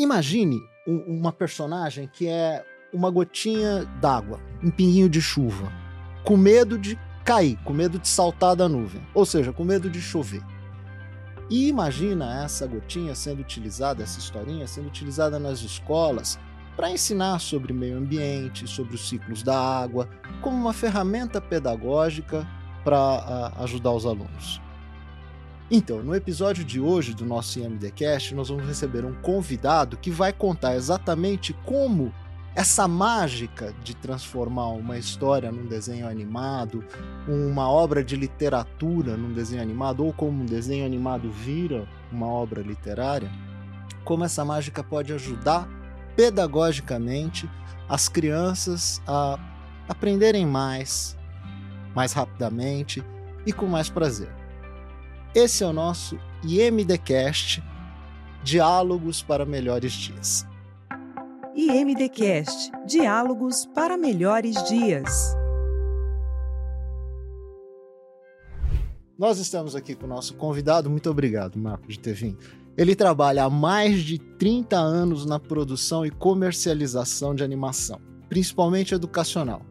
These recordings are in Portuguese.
Imagine um, uma personagem que é uma gotinha d'água, um pinguinho de chuva, com medo de cair, com medo de saltar da nuvem, ou seja, com medo de chover. E imagina essa gotinha sendo utilizada, essa historinha sendo utilizada nas escolas para ensinar sobre meio ambiente, sobre os ciclos da água, como uma ferramenta pedagógica para ajudar os alunos. Então, no episódio de hoje do nosso IMDcast, nós vamos receber um convidado que vai contar exatamente como essa mágica de transformar uma história num desenho animado, uma obra de literatura num desenho animado, ou como um desenho animado vira uma obra literária, como essa mágica pode ajudar pedagogicamente as crianças a aprenderem mais, mais rapidamente e com mais prazer. Esse é o nosso IMDcast Diálogos para Melhores Dias. IMDcast Diálogos para Melhores Dias. Nós estamos aqui com o nosso convidado. Muito obrigado, Marco, de ter vindo. Ele trabalha há mais de 30 anos na produção e comercialização de animação, principalmente educacional.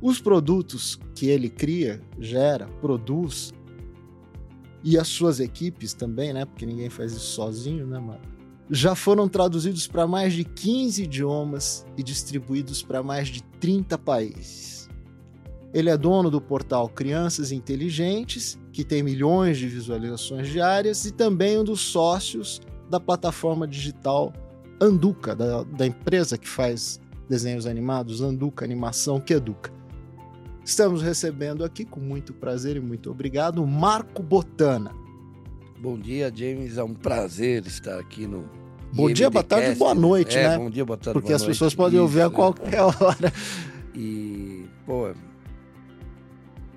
Os produtos que ele cria, gera, produz, e as suas equipes também, né? Porque ninguém faz isso sozinho, né, Marco? já foram traduzidos para mais de 15 idiomas e distribuídos para mais de 30 países. Ele é dono do portal Crianças Inteligentes, que tem milhões de visualizações diárias, e também um dos sócios da plataforma digital Anduca, da, da empresa que faz desenhos animados, Anduca Animação, que educa. Estamos recebendo aqui, com muito prazer e muito obrigado, Marco Botana. Bom dia, James. É um prazer estar aqui no. Bom dia, boa tarde e boa noite, é, né? Bom dia, boa tarde, Porque boa as noite. pessoas podem ouvir a Isso, qualquer hora. E, pô,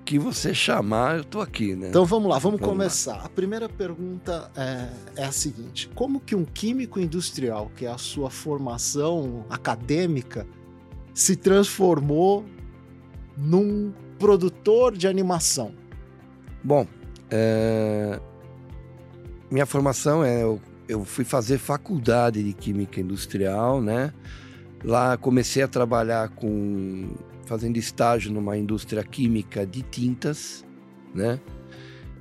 que você chamar, eu tô aqui, né? Então vamos lá, vamos, Vamos começar. A primeira pergunta é, é a seguinte: como que um químico industrial, que é a sua formação acadêmica, se transformou num produtor de animação? Bom, é, minha formação é. Eu, fui fazer faculdade de Química Industrial, né? Lá comecei a trabalhar com. fazendo estágio numa indústria química de tintas, né?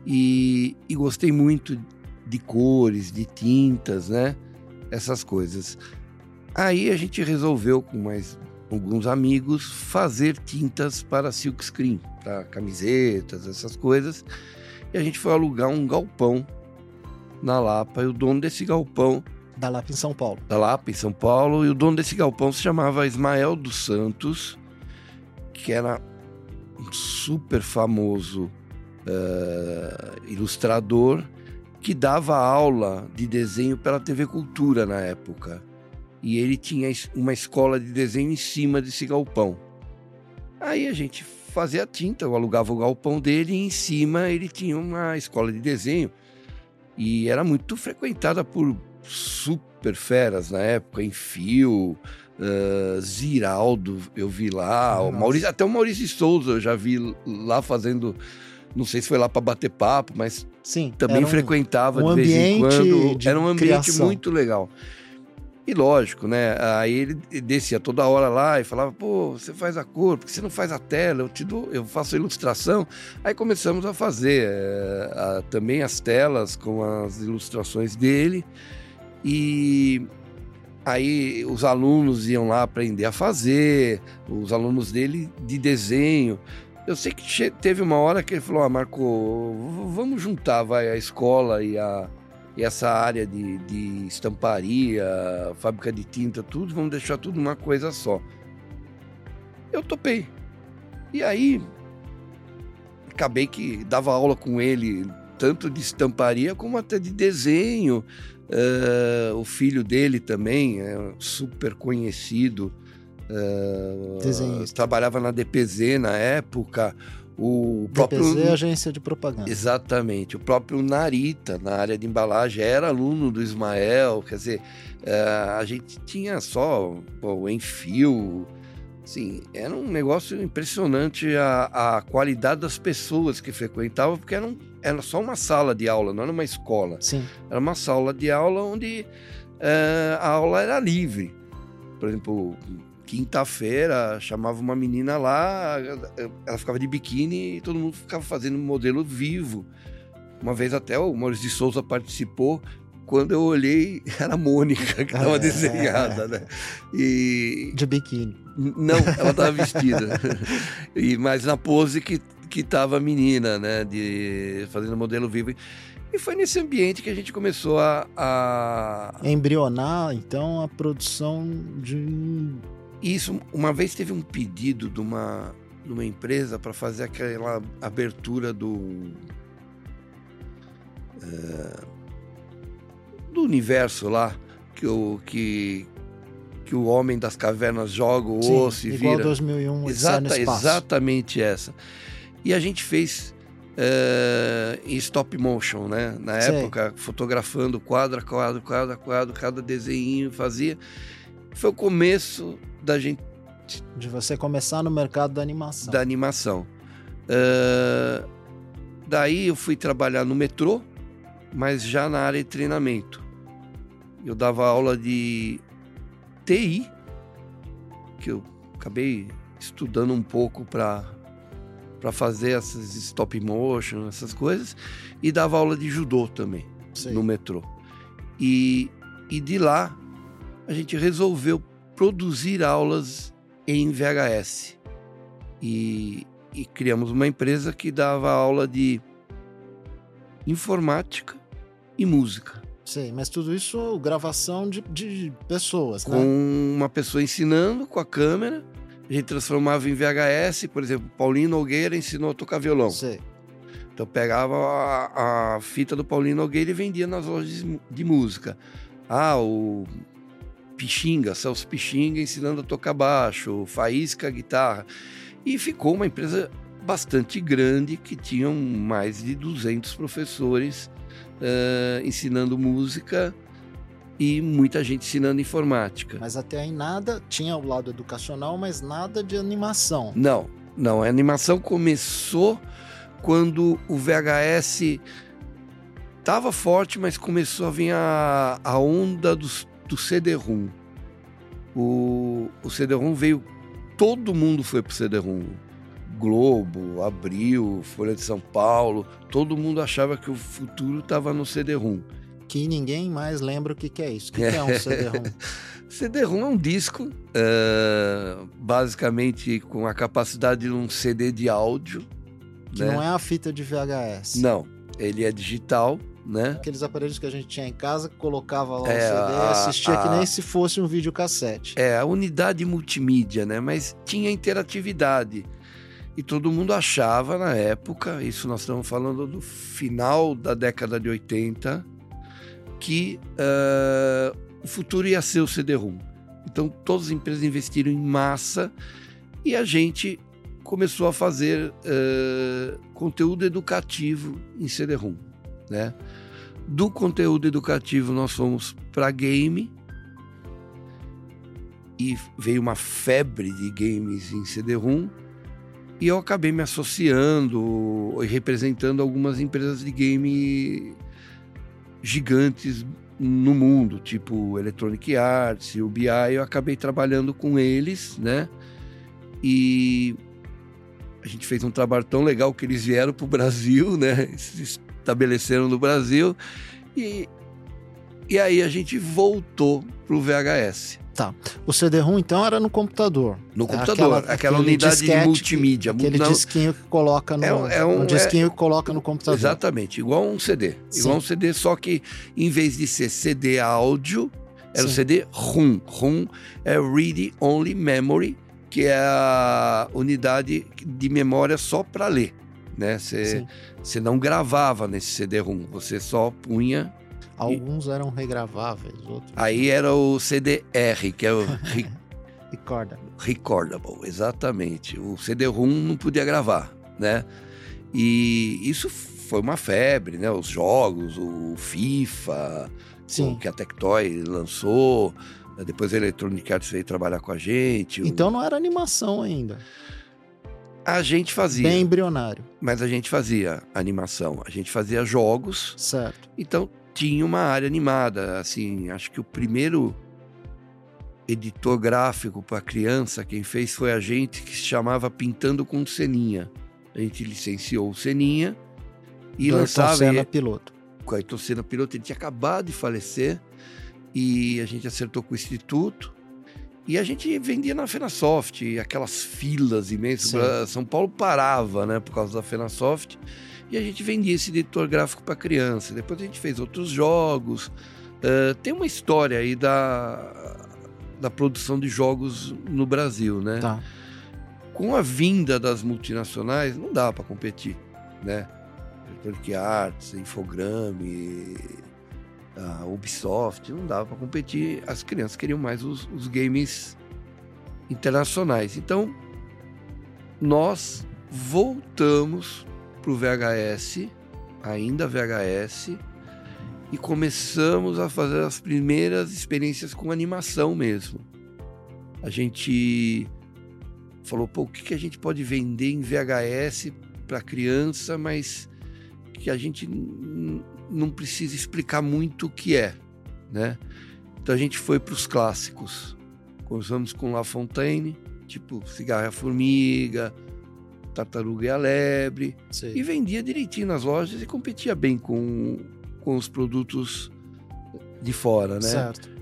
E, e gostei muito de cores, de tintas, né? Essas coisas. Aí a gente resolveu, com mais alguns amigos, fazer tintas para silkscreen, para camisetas, essas coisas. E a gente foi alugar um galpão na Lapa. E o dono desse galpão, Da Lapa em São Paulo. da Lapa, em São Paulo, e o dono desse galpão se chamava Ismael dos Santos, que era um super famoso eh, ilustrador que dava aula de desenho pela TV Cultura na época. E ele tinha uma escola de desenho em cima desse galpão. Aí a gente fazia tinta, eu alugava o galpão dele e em cima ele tinha uma escola de desenho. E era muito frequentada por super feras na época, em fio, ah, Ziraldo, eu vi lá, o. Maurício, até o Maurício Souza eu já vi lá fazendo, não sei se foi lá para bater papo, mas Sim. também um- frequentava um de vez em quando. Era um ambiente criação. muito legal. E lógico, né? Aí ele descia toda hora lá e falava: pô, você faz a cor, porque você não faz a tela? Eu te dou, eu faço a ilustração. Aí começamos a fazer eh, a- também as telas com as ilustrações dele. E aí os alunos iam lá aprender a fazer, os alunos dele de desenho. Eu sei que teve uma hora que ele falou: ah, Marco, vamos juntar vai, a escola e, a, e essa área de, de estamparia, fábrica de tinta, tudo, vamos deixar tudo uma coisa só. Eu topei. E aí, acabei que dava aula com ele, tanto de estamparia como até de desenho. Eh, o filho dele também é super conhecido. Desenhista. trabalhava na DPZ na época. O próprio DPZ, agência de propaganda. Exatamente. O próprio Narita, na área de embalagem, era aluno do Ismael. Quer dizer, eh, a gente tinha só o Enfio. Assim, era um negócio impressionante a, a qualidade das pessoas que frequentavam, porque era, um- era só uma sala de aula, não era uma escola. Sim. Era uma sala de aula onde eh, a aula era livre. Por exemplo, quinta-feira chamava uma menina lá, ela ficava de biquíni e todo mundo ficava fazendo modelo vivo. Uma vez até o Maurício de Souza participou. Quando eu olhei, era a Mônica que estava É. desenhada, né? E De biquíni. não, ela estava vestida. e mas na pose que que estava a menina, né, de fazendo modelo vivo. E foi nesse ambiente que a gente começou a, a Embrionar, então, a produção de Isso, uma vez teve um pedido de uma, de uma empresa para fazer aquela abertura do. eh, do universo lá, que o, que, que o homem das cavernas joga o Sim, osso e igual vira. 2001, Odisseia Exata, exatamente essa. E a gente fez eh, em stop motion, né? Na Sei. época, fotografando quadro a quadro, quadro a quadro, cada desenho fazia. Foi o começo da gente De você começar no mercado da animação. da animação. Eh, daí eu fui trabalhar no metrô, mas já na área de treinamento. Eu dava aula de TI, que eu acabei estudando um pouco para para fazer essas stop motion, essas coisas, e dava aula de judô também Sei. no metrô. E, e de lá a gente resolveu produzir aulas em VHS. E, e criamos uma empresa que dava aula de informática e música. Sei, mas tudo isso gravação de, de pessoas, Com né? uma pessoa ensinando com a câmera. A gente transformava em VHS, por exemplo, Paulinho Nogueira ensinou a tocar violão. Sei. Então pegava a, a fita do Paulinho Nogueira e vendia nas lojas de, de música. Ah, o Pixinga, Celso Pixinga ensinando a tocar baixo, Faísca guitarra. E ficou uma empresa bastante grande que tinham mais de 200 professores eh, ensinando música e muita gente ensinando informática. Mas até aí nada, tinha o lado educacional, mas nada de animação. Não, não. A animação começou quando o VHS estava forte, mas começou a vir a, a onda dos- do, CD-ROM. O, o CD-ROM veio, todo mundo foi pro CD-ROM. Globo, Abril, Folha de São Paulo, todo mundo achava que o futuro estava no CD-ROM. Que ninguém mais lembra o que, que é isso. O que, que é um CD-ROM? CD-ROM é um disco, eh, basicamente com a capacidade de um CD de áudio. Que né? não é a fita de VHS. Não, ele é digital, né? Aqueles aparelhos que a gente tinha em casa, que colocava lá o É, CD e a- assistia que a- nem se fosse um videocassete. É a unidade multimídia, né? Mas tinha interatividade. E todo mundo achava na época, isso nós estamos falando do final da década de 80, que eh, o futuro ia ser o CD-ROM. Então todas as empresas investiram em massa e a gente começou a fazer eh, conteúdo educativo em CD-ROM, né? Do conteúdo educativo nós fomos para game e veio uma febre de games em CD-ROM e eu acabei me associando e representando algumas empresas de game gigantes no mundo, tipo Electronic Arts, UBI, eu acabei trabalhando com eles, né? E a gente fez um trabalho tão legal que eles vieram para o Brasil, né? Se estabeleceram no Brasil e, e aí a gente voltou pro VHS. O CD-ROM, então, era no computador. No É computador, aquela, aquele unidade disquete de multimídia. Aquele Não, disquinho que coloca no. É um- é um- um disquinho que coloca no computador. Exatamente, igual um CD. Sim. Igual um CD, só que em vez de ser CD áudio, era o. CD ROM. ROM é Read Only Memory, que é a unidade de memória só para ler. Né? Você não gravava nesse CD-ROM, você só punha. Alguns eram regraváveis, outros. Aí era o CDR, que é o re- Recorda. Recordable, exatamente. O CD-ROM não podia gravar, né? E isso foi uma febre, né? Os jogos, o FIFA, Sim. o que a Tectoy lançou, depois a Electronic Arts veio trabalhar com a gente. o- Então não era animação ainda. A gente fazia, Bem embrionário. mas a gente fazia animação, a gente fazia jogos, Certo. então tinha uma área animada. Assim, acho que o primeiro editor gráfico para criança, quem fez foi a gente que se chamava Pintando com Seninha. A gente licenciou o Seninha e Do lançava. Ayrton Senna piloto. Com a Ayrton Senna piloto, ele tinha acabado de falecer e a gente acertou com o Instituto. E a gente vendia na Fenasoft, aquelas filas imensas. Sim. São Paulo parava, né, por causa da Fenasoft. E a gente vendia esse editor gráfico para criança. Depois a gente fez outros jogos. Uh, tem uma história aí da, da produção de jogos no Brasil, né? Tá. Com a vinda das multinacionais, não dá para competir, né? Electronic Arts, Infogrames, Ubisoft, não dava para competir. As crianças queriam mais os, os games internacionais. Então, nós voltamos pro VHS, ainda VHS, e começamos a fazer as primeiras experiências com animação mesmo. A gente falou, pô, o que, que a gente pode vender em VHS para criança, mas que a gente não precisa explicar muito o que é, né? Então a gente foi para os clássicos. Começamos com La Fontaine, tipo Cigarra e a Formiga, Tartaruga e a Lebre, Sei. e vendia direitinho nas lojas e competia bem com, com os produtos de fora, né? Certo.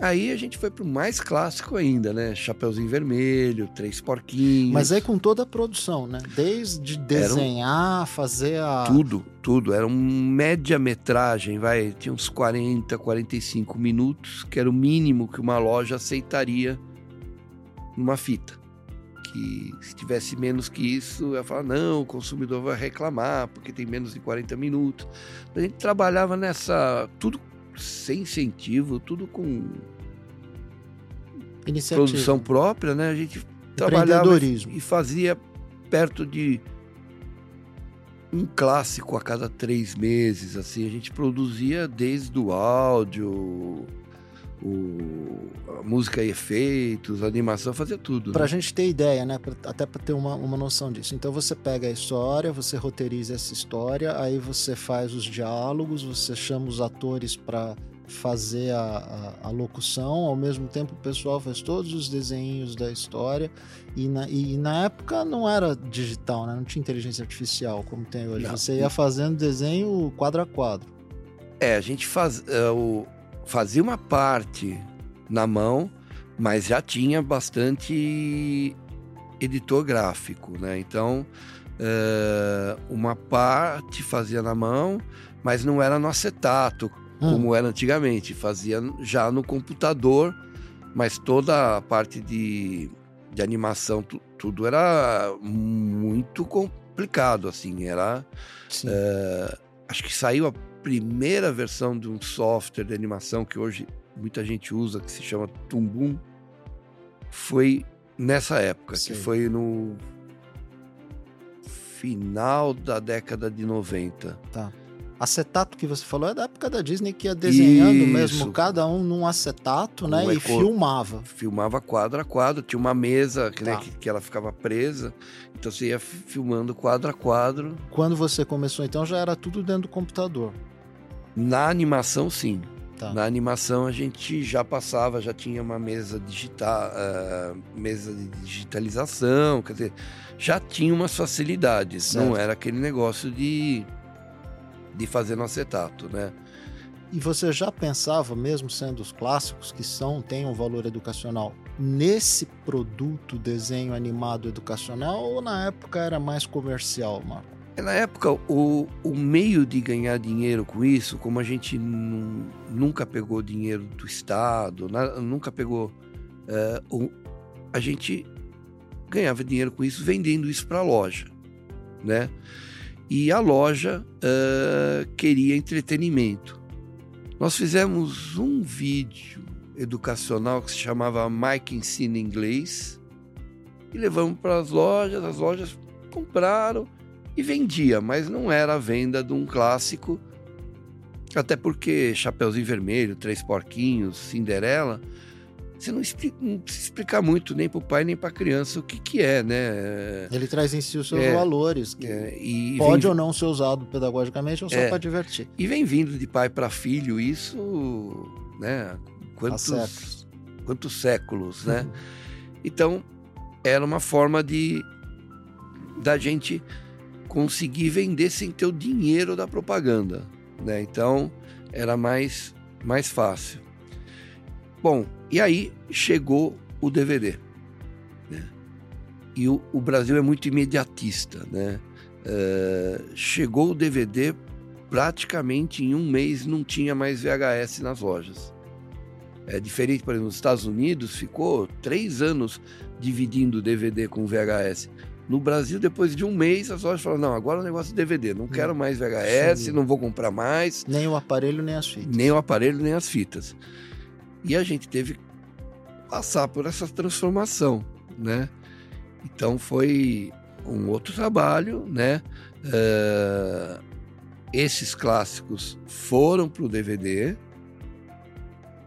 Aí a gente foi pro mais clássico ainda, né? Chapeuzinho Vermelho, Três Porquinhos. Mas aí com toda a produção, né? Desde desenhar, fazer a. Tudo, tudo. Era um média-metragem, vai. Tinha uns 40, 45 minutos, que era o mínimo que uma loja aceitaria numa fita. Que se tivesse menos que isso, ia falar, não, o consumidor vai reclamar, porque tem menos de 40 minutos. A gente trabalhava nessa. tudo sem incentivo, tudo com Iniciativa. produção própria, né? A gente trabalhava e fazia perto de um clássico a cada três meses, assim. A gente produzia desde o áudio, o, a música e efeitos, a animação, fazia tudo. Pra né? gente ter ideia, né? Pra- até pra ter uma, uma noção disso. Então você pega a história, você roteiriza essa história, aí você faz os diálogos, você chama os atores pra fazer a, a, a locução, ao mesmo tempo o pessoal faz todos os desenhos da história. E na, e na época não era digital, né? Não tinha inteligência artificial como tem hoje. Não. Você ia fazendo desenho quadro a quadro. É, a gente faz, é, o- fazia uma parte na mão, mas já tinha bastante editor gráfico, né? Então, é, uma parte fazia na mão, mas não era no acetato, Hum. como era antigamente. Fazia já no computador, mas toda a parte de, de animação, tu- tudo era muito complicado, assim. Era Sim. acho que saiu a primeira versão de um software de animação que hoje muita gente usa, que se chama Tumbum, foi nessa época, Sei. que foi no final da década de 90. Acetato que você falou é da época da Disney que ia desenhando Isso. mesmo, cada um num acetato, né? Um E eco- filmava. Filmava quadro a quadro, tinha uma mesa que, né, Tá. que, que ela ficava presa, então você ia fi- filmando quadro a quadro. Quando você começou, então, já era tudo dentro do computador. Na animação, sim. Tá. Na animação a gente já passava, já tinha uma mesa digital, eh, mesa de digitalização, quer dizer, já tinha umas facilidades. Certo. Não era aquele negócio de, de fazer no acetato, né? E você já pensava, mesmo sendo os clássicos, que são, têm um valor educacional, nesse produto desenho animado educacional ou na época era mais comercial, Marco? Na época, o, o meio de ganhar dinheiro com isso, como a gente nu- nunca pegou dinheiro do Estado, nunca pegou. eh, o- a gente ganhava dinheiro com isso vendendo isso para a loja, né? E a loja eh, queria entretenimento. Nós fizemos um vídeo educacional que se chamava Mike Ensina Inglês e levamos para as lojas, as lojas compraram e vendia, mas não era a venda de um clássico. Até porque Chapeuzinho Vermelho, Três Porquinhos, Cinderela você não, explica, não precisa explicar muito nem para o pai nem para a criança o que, que é, né? Ele traz em si os seus É, valores, que É, e pode vem, ou não ser usado pedagogicamente ou só É. para divertir. e vem vindo de pai para filho isso, né? Quantos, séculos. quantos séculos, né? Então, era uma forma de da gente conseguir vender sem ter o dinheiro da propaganda, né? Então, era mais mais fácil. Bom, e aí chegou o DVD, né? E o, o Brasil é muito imediatista, né? Eh, chegou o DVD praticamente em um mês não tinha mais VHS nas lojas. É diferente, por exemplo, nos Estados Unidos ficou três anos dividindo DVD com VHS. No Brasil, depois de um mês, as lojas falaram: não, agora o negócio é DVD, não quero mais VHS, Sim. não vou comprar mais, Nem o aparelho, nem as fitas. nem o aparelho, nem as fitas. E a gente teve que passar por essa transformação, né? Então foi um outro trabalho, né? Eh, esses clássicos foram para o DVD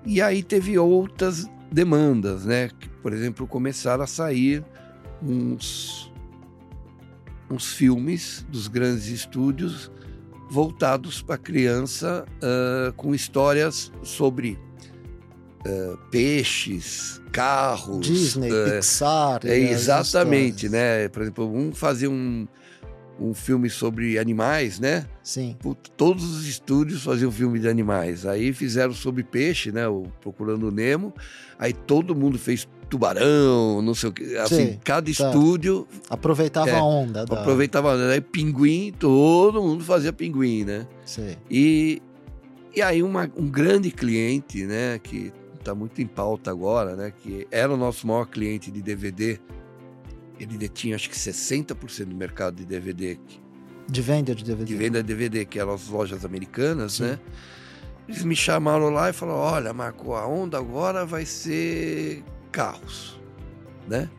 e aí teve outras demandas, né? Que, por exemplo, começaram a sair uns uns filmes dos grandes estúdios voltados para criança ah, com histórias sobre ah, peixes, carros, Disney, ah, Pixar. é, as exatamente, né? Por exemplo, um fazia um, um filme sobre animais, né? Sim. Todos os estúdios faziam filme de animais. Aí fizeram sobre peixe, né? O Procurando o Nemo. Aí todo mundo fez tubarão, não sei o que. Assim, Sim, cada certo. estúdio Aproveitava É, a onda. Da... aproveitava. Aí pinguim, todo mundo fazia pinguim, né? Sim. E, e aí uma- um grande cliente, né, que está muito em pauta agora, né, que era o nosso maior cliente de DVD, ele detinha acho que 60% do mercado de DVD, De venda de DVD. de venda de DVD, que eram as lojas americanas, Sim. né? Eles me chamaram lá e falaram, olha, Marco, a onda agora vai ser carros, né?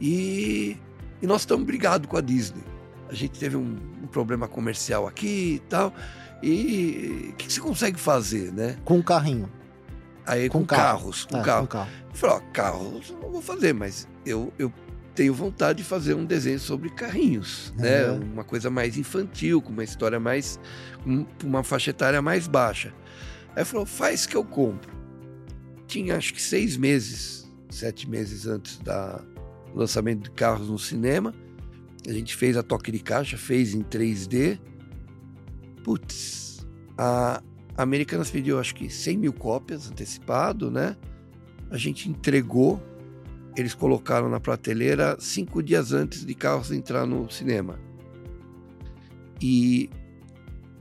E, e nós estamos brigados com a Disney. A gente teve um, um problema comercial aqui e tal. E o que, que você consegue fazer, né? Com um carrinho. Aí com, Com carro. carros, com É, carro. Com carro. Eu falei, ó, carros eu não vou fazer, mas eu, eu tenho vontade de fazer um desenho sobre carrinhos, né? Uhum. Uma coisa mais infantil, com uma história mais. com uma faixa etária mais baixa. Aí falou, faz que eu compro. Tinha acho que seis meses, sete meses antes da do lançamento de carros no cinema. A gente fez a toque de caixa, fez em 3D. Putz, a Americanas pediu acho que 100 mil cópias antecipado, né? A gente entregou, eles colocaram na prateleira cinco dias antes de carros entrar no cinema. E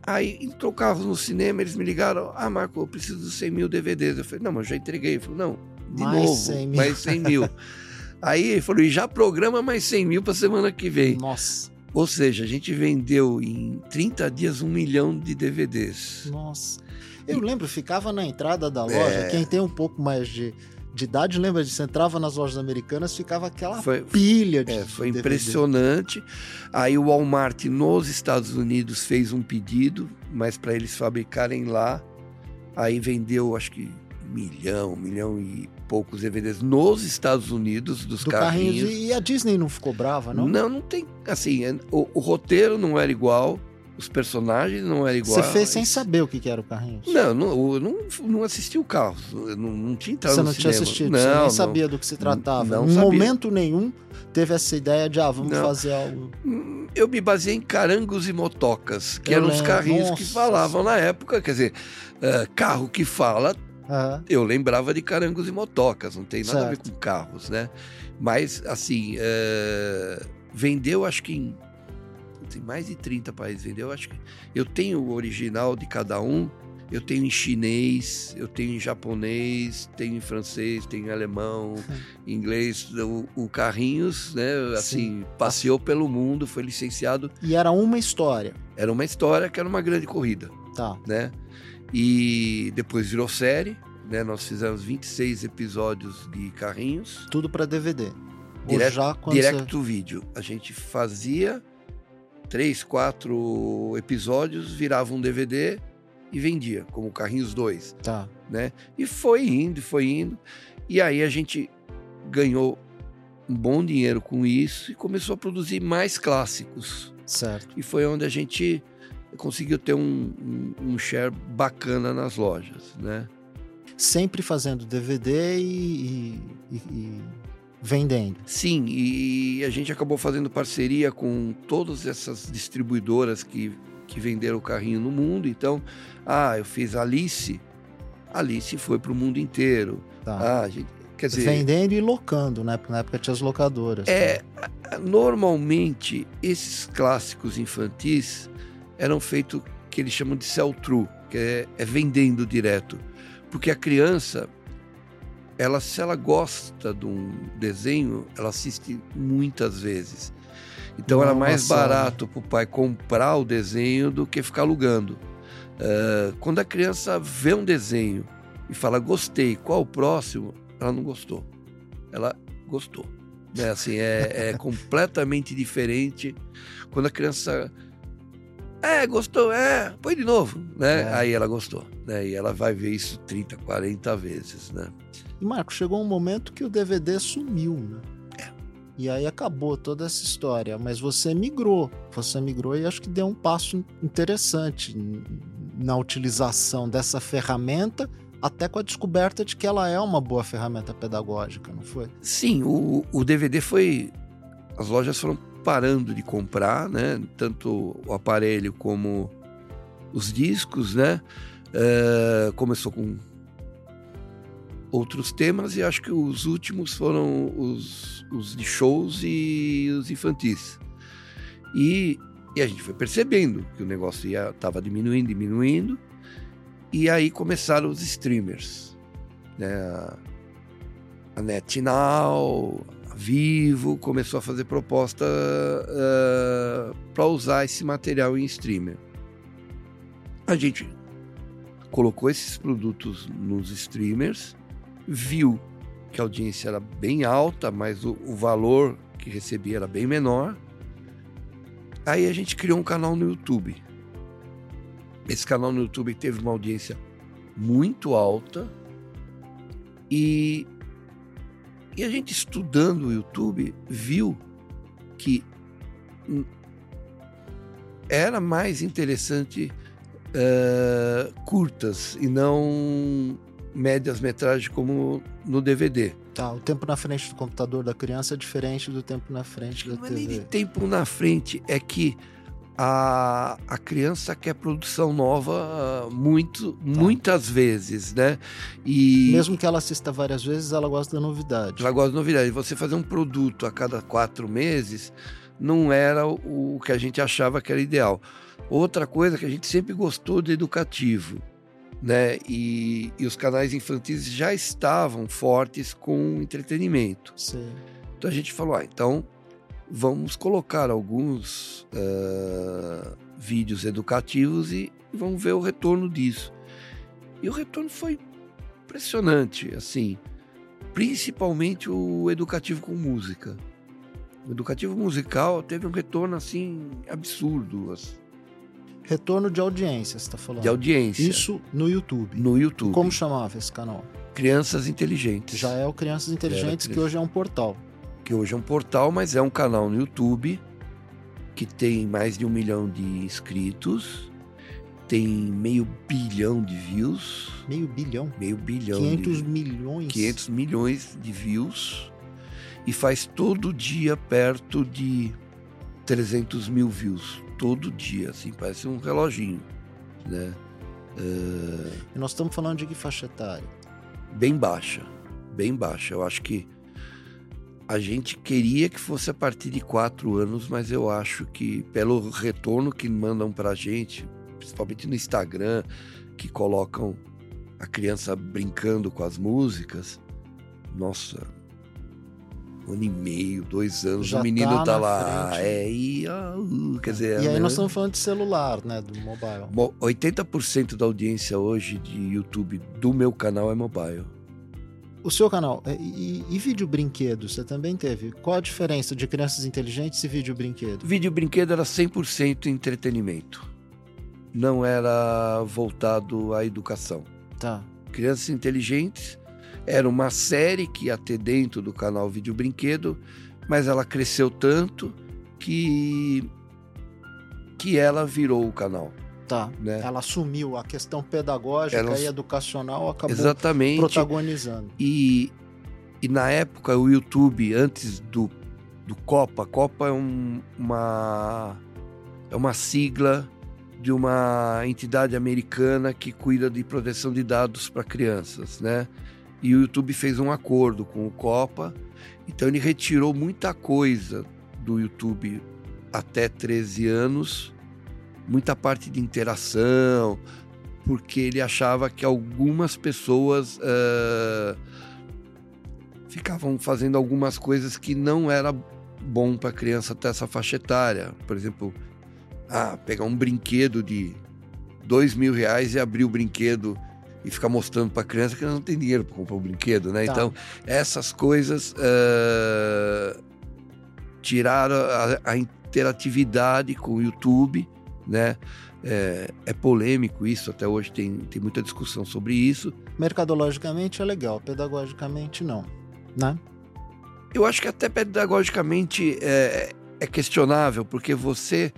aí entrou carros no cinema, eles me ligaram, ah Marco, eu preciso dos 100 mil DVDs. Eu falei, não, mas já entreguei. Ele falou, não, de Mais novo, 100 mil. mais 100 mil. aí ele falou, e já programa mais 100 mil para semana que vem. Nossa. Ou seja, a gente vendeu em 30 dias um milhão de DVDs. Nossa. Eu lembro, ficava na entrada da loja. É. Quem tem um pouco mais de, de idade lembra disso. Entrava nas lojas americanas, ficava aquela Foi, pilha de. é, foi DVD. impressionante. Aí o Walmart nos Estados Unidos fez um pedido, mas para eles fabricarem lá. Aí vendeu, acho que milhão, milhão e poucos DVDs nos Estados Unidos, dos Do carrinhos. carrinho. E a Disney não ficou brava, não? Não, não tem. Assim, o, o roteiro não era igual, os personagens não eram Você iguais. fez sem saber o que, que era o carrinho. Não, não, eu não, não assisti o carro. Eu não, não tinha entrado Você no não tinha cinema. assistido, não, você nem não. sabia do que se tratava. não em sabia. momento nenhum teve essa ideia de, ah, vamos Não. fazer algo. Hum, Eu me baseei em carangos e motocas, que Eu eram os lembro. carrinhos que Nossa falavam na época. Quer dizer, eh, carro que fala, Aham. eu lembrava de carangos e motocas, não tem nada a ver Certo. com carros, né? Mas, assim, eh, vendeu acho que em. Tem mais de 30 países, vendeu acho que. Eu tenho o original de cada um. Eu tenho em chinês, eu tenho em japonês, tenho em francês, tenho em alemão, em inglês. O, o Carrinhos, né? Assim, passeou pelo mundo, foi licenciado. E era uma história. Era uma história que era uma grande corrida Tá. né? E depois virou série, né? Nós fizemos 26 episódios de carrinhos, Tudo pra DVD. Ou Direto- já quando direct você... vídeo. A gente fazia três, quatro episódios, virava um DVD e vendia, como Carrinhos 2, Tá. né? E foi indo, foi indo. E aí a gente ganhou um bom dinheiro com isso e começou a produzir mais clássicos. Certo. E foi onde a gente conseguiu ter um, um, um share bacana nas lojas, né? Sempre fazendo DVD e, e, e vendendo. Sim, e a gente acabou fazendo parceria com todas essas distribuidoras que, que venderam o carrinho no mundo. Então, ah, eu fiz Alice, Alice foi para o mundo inteiro. Tá. Ah, gente, quer dizer, Vendendo e locando, né? Porque na época tinha as locadoras. É, normalmente esses clássicos infantis eram feitos que eles chamam de sell-through, que é, é vendendo direto. Porque a criança, ela se ela gosta de um desenho, ela assiste muitas vezes. Então Não era mais barato para o pai comprar o desenho do que ficar alugando. Ah, quando a criança vê um desenho e fala gostei, qual o próximo? Ela não gostou. Ela gostou. Né? Assim, é, é completamente diferente quando a criança é, gostou, é, põe de novo, né? É. Aí ela gostou, né? E ela vai ver isso 30, 40 vezes, né? E Marco, chegou um momento que o DVD sumiu, né? É. E aí acabou toda essa história. Mas você migrou. Você migrou e acho que deu um passo interessante na utilização dessa ferramenta, até com a descoberta de que ela é uma boa ferramenta pedagógica, não foi? Sim, o, o DVD foi. As lojas foram parando de comprar, né? Tanto o aparelho como os discos, né? Eh, começou com outros temas e acho que os últimos foram os, os de shows e os infantis. E, e a gente foi percebendo que o negócio estava diminuindo, diminuindo. E aí começaram os streamers, né? A- NetNow, a Vivo começou a fazer proposta para usar esse material em streamer. A gente colocou esses produtos nos streamers, viu que a audiência era bem alta, mas o, o valor que recebia era bem menor. Aí a gente criou um canal no YouTube. Esse canal no YouTube teve uma audiência muito alta e e a gente estudando o YouTube viu que era mais interessante eh, curtas e não médias metragens como no DVD. Tá, o tempo na frente do computador da criança é diferente do tempo na frente da Não é nem de TV. tempo na frente, é que a, a criança quer produção nova ah, muito, muitas vezes, né? E Mesmo que ela assista várias vezes, ela gosta da novidade. ela gosta de novidade. Você fazer um produto a cada quatro meses não era o, o que a gente achava que era ideal. Outra coisa que a gente sempre gostou de educativo, né? E, e os canais infantis já estavam fortes com entretenimento. Sim. Então a gente falou, ah, então vamos colocar alguns ah, vídeos educativos e vamos ver o retorno disso. E o retorno foi impressionante, assim, principalmente o educativo com música. O educativo musical teve um retorno assim absurdo assim, Retorno de audiência, você tá falando. de audiência Isso no YouTube. no YouTube. Como chamava esse canal? Crianças Inteligentes. Já é o Crianças Inteligentes, que hoje é um portal. que hoje é um portal, mas é um canal no YouTube que tem mais de um milhão de inscritos, tem meio bilhão de views, Meio bilhão. meio bilhão 500 de, milhões. 500 milhões de views e faz todo dia perto de 300 mil views, todo dia, assim, parece um reloginho, né? Eh, E nós estamos falando de que faixa etária? bem baixa, bem baixa. Eu acho que a gente queria que fosse a partir de quatro anos, mas eu acho que pelo retorno que mandam pra gente, principalmente no Instagram, que colocam a criança brincando com as músicas, nossa, um ano e meio, dois anos, Já o menino tá tá, lá, frente. é, e, ah, uh, quer dizer... e aí né? nós estamos falando de celular, né? Do mobile. Mo- 80% da audiência hoje de YouTube do meu canal é mobile. O seu canal, é, e, e vídeo brinquedo, você também teve? Qual a diferença de crianças inteligentes e vídeo brinquedo? Vídeo brinquedo era 100% entretenimento. Não era voltado à educação. Tá. Crianças inteligentes Era uma série que ia ter dentro do canal Vídeo Brinquedo, mas ela cresceu tanto que que ela virou o canal. Tá. Né? Ela assumiu a questão pedagógica Ela- e educacional, acabou Exatamente. protagonizando. E, e na época o YouTube, antes do, do Copa, Copa é um- uma, é uma sigla de uma entidade americana que cuida de proteção de dados para crianças, né? E o YouTube fez um acordo com o Copa, então ele retirou muita coisa do YouTube até 13 anos, muita parte de interação, porque ele achava que algumas pessoas ah, ficavam fazendo algumas coisas que não era bom para criança até essa faixa etária. Por exemplo, ah, pegar um brinquedo de dois mil reais e abrir o brinquedo e ficar mostrando para a criança que ela não tem dinheiro para comprar o brinquedo, né? Tá. Então, essas coisas ah, tiraram a, a interatividade com o YouTube, né? É, é polêmico isso, até hoje tem, tem muita discussão sobre isso. Mercadologicamente é legal, pedagogicamente não. Né? Eu acho que até pedagogicamente é, é questionável, porque você,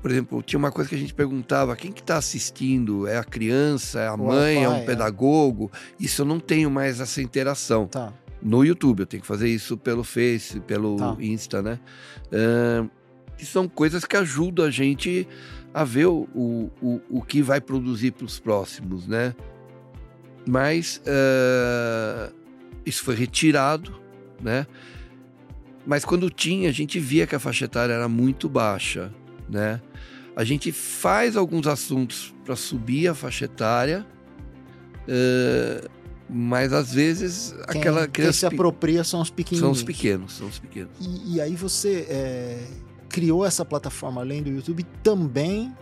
por exemplo, tinha uma coisa que a gente perguntava: quem que está assistindo? É a criança, é a mãe, é é o pai, um é. pedagogo? Isso eu não tenho mais essa interação. Tá. No YouTube, eu tenho que fazer isso pelo Face, pelo Tá. Insta, né? Ahn, que são coisas que ajudam a gente a ver o, o, o, o que vai produzir para os próximos, né? Mas ah, isso foi retirado, né? Mas quando tinha, a gente via que a faixa etária era muito baixa, né? A gente faz alguns assuntos para subir a faixa etária, ah, mas às vezes Quem, aquela quem criança se apropria são os são pequenininhos. os pequenos, são os pequenos. E, e aí você é, criou essa plataforma além do YouTube também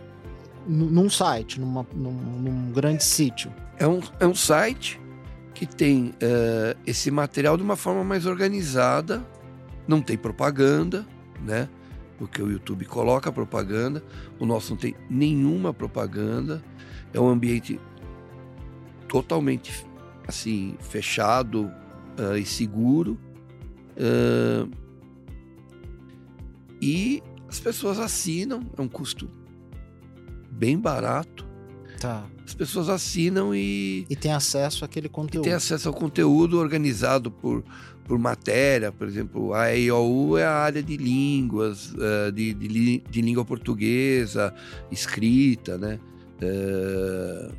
nu- num site, numa- num, num grande sítio. É um, é um site que tem eh, esse material de uma forma mais organizada, não tem propaganda, né? Porque o YouTube coloca propaganda, o nosso não tem nenhuma propaganda, é um ambiente totalmente assim fechado ah, e seguro. Ah, e as pessoas assinam, é um custo bem barato. Tá. As pessoas assinam e, E tem acesso àquele e conteúdo. tem acesso ao conteúdo organizado por, por matéria. Por exemplo, a EIOU é a área de línguas, eh, de, de, de língua portuguesa, escrita, né? Eh,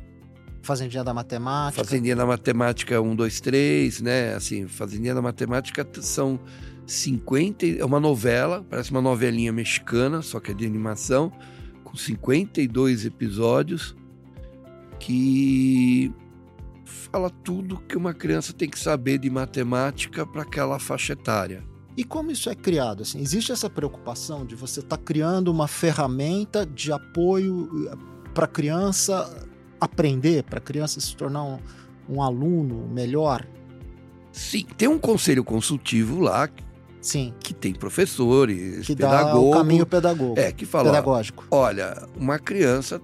Fazendinha da Matemática. Fazendinha da Matemática 1, 2, 3, né? Assim, Fazendinha da Matemática são 50. e- É uma novela, parece uma novelinha mexicana, só que é de animação, com 52 episódios, que fala tudo que uma criança tem que saber de matemática para aquela faixa etária. E como isso é criado? Assim, existe essa preocupação de você estar criando uma ferramenta de apoio para a criança aprender, para a criança se tornar um, um aluno melhor? Sim, tem um conselho consultivo lá Sim, que tem professores, que dá o pedagogo, caminho pedagogo, é, que fala, pedagógico. Olha, uma criança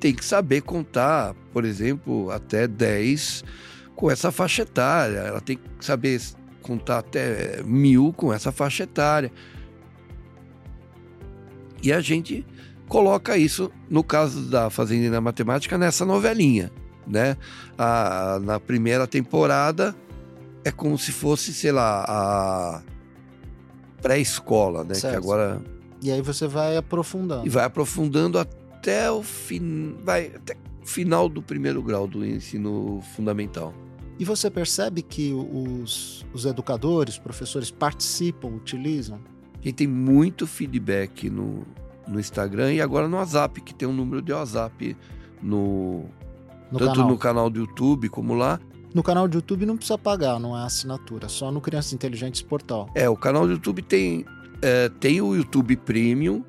tem que saber contar, por exemplo, até 10 com essa faixa etária. Ela tem que saber contar até mil com essa faixa etária. E a gente coloca isso, no caso da Fazenda na Matemática, nessa novelinha. Né? A- na primeira temporada é como se fosse, sei lá, a pré-escola, né? Que Certo. agora E aí você vai aprofundando. e vai aprofundando até o fim, vai até o final do primeiro grau do ensino fundamental. E você percebe que os, os educadores, professores participam, utilizam? A gente tem muito feedback no, no Instagram e agora no WhatsApp, que tem um número de WhatsApp no, No tanto canal. no canal do YouTube como lá. No canal de YouTube não precisa pagar, não é assinatura, só no Crianças Inteligentes Portal. É, o canal do YouTube tem, é, tem o YouTube Premium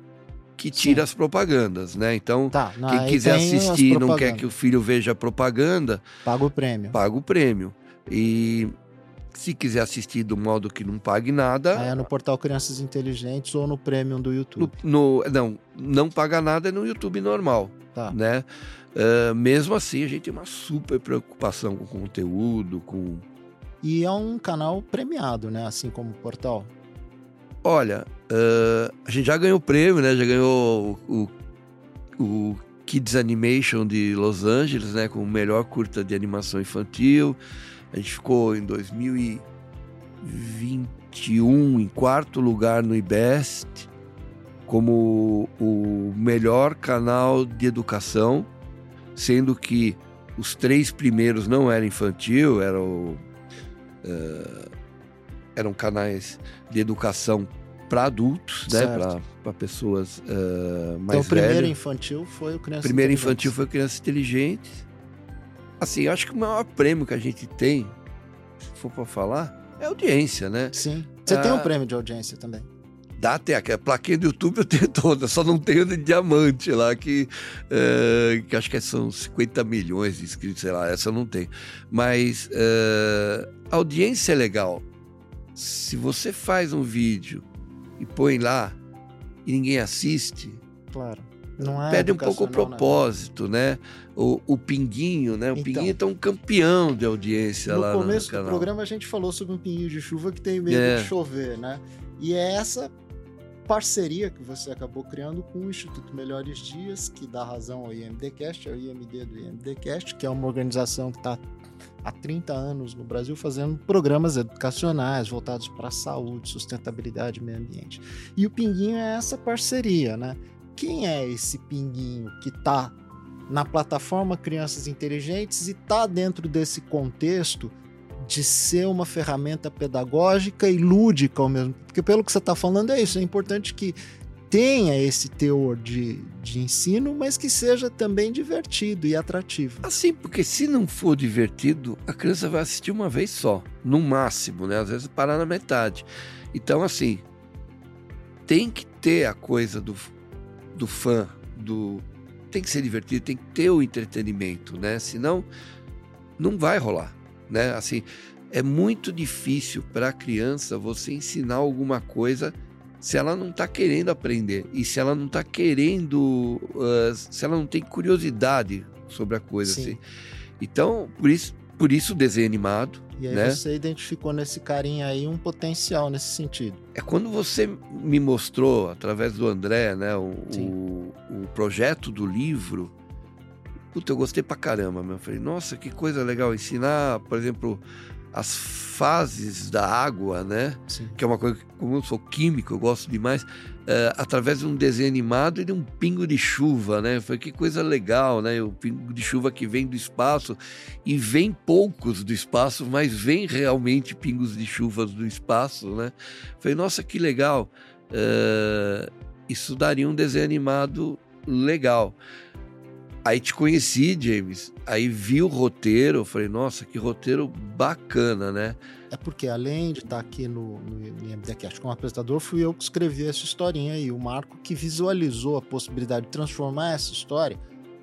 que tira Sim. as propagandas, né? Então, Tá, não, quem quiser assistir e não quer que o filho veja propaganda, Paga o prêmio. paga o prêmio. E se quiser assistir do modo que não pague nada, Aí é no portal Crianças Inteligentes ou no Premium do YouTube. no, no- não, não paga nada é no YouTube normal, Tá. né? Ah, mesmo assim, a gente tem uma super preocupação com o conteúdo, com E é um canal premiado, né? Assim como o portal. Olha, uh, a gente já ganhou prêmio, né? Já ganhou o, o, o Kids Animation de Los Angeles, né? Com o melhor curta de animação infantil. A gente ficou em 2021 em quarto lugar no IBEST como o melhor canal de educação, sendo que os três primeiros não eram infantil, eram, uh, eram canais de educação para adultos, né? Para pessoas uh, mais Então, o primeiro velhas. infantil foi o Criança primeiro infantil foi Criança Inteligente. Assim, eu acho que o maior prêmio que a gente tem, se for para falar, é audiência, né? Sim. Você tem um Ah. prêmio de audiência também. Dá até, a plaquinha do YouTube eu tenho toda, só não tenho de diamante lá, que, eh, que acho que são 50 milhões de inscritos, sei lá, essa eu não tenho. Mas a audiência é legal. Se você faz um vídeo e põe lá e ninguém assiste, Claro. Não é perde um pouco o né? propósito, né? O, o Pinguinho, né? O Então. Pinguinho tá um campeão de audiência No lá começo no do canal. programa a gente falou sobre um pinguinho de chuva que tem medo É. de chover, né? E é essa parceria que você acabou criando com o Instituto Melhores Dias, que dá razão ao IMDcast, é o IMD do IMDcast, que é uma organização que está há 30 anos no Brasil fazendo programas educacionais voltados para a saúde, sustentabilidade e meio ambiente. E o Pinguinho é essa parceria, né? Quem é esse Pinguinho que está na plataforma Crianças Inteligentes e está dentro desse contexto de ser uma ferramenta pedagógica e lúdica ao mesmo. Porque pelo que você está falando é isso, é importante que tenha esse teor de, de ensino, mas que seja também divertido e atrativo. Assim, porque se não for divertido, a criança vai assistir uma vez só, no máximo, né? Às vezes parar na metade. Então, assim, tem que ter a coisa do, do fã, do tem que ser divertido, tem que ter o entretenimento, né? Senão não vai rolar, né? Assim, é muito difícil para a criança você ensinar alguma coisa se ela não está querendo aprender e se ela não está querendo, uh, se ela não tem curiosidade sobre a coisa, Sim. assim. Então, por isso, por isso o desenho animado. E aí Né? você identificou nesse carinha aí um potencial nesse sentido. É quando você me mostrou, através do André, né, o, o, o projeto do livro, puta, eu gostei pra caramba, meu. Eu falei, nossa, que coisa legal ensinar, por exemplo, as fases da água, né? Sim. que é uma coisa que, como eu sou químico, eu gosto demais, é, através de um desenho animado e de um pingo de chuva, né? Foi que coisa legal, né? O pingo de chuva que vem do espaço e vem poucos do espaço, mas vem realmente pingos de chuvas do espaço, né? Falei, nossa, que legal. É, isso daria um desenho animado legal. Aí te conheci, James. Aí vi o roteiro, falei, nossa, que roteiro bacana, né? É porque além de estar aqui no, no IMDcast como apresentador, fui eu que escrevi essa historinha aí, o Marco que visualizou a possibilidade de transformar essa história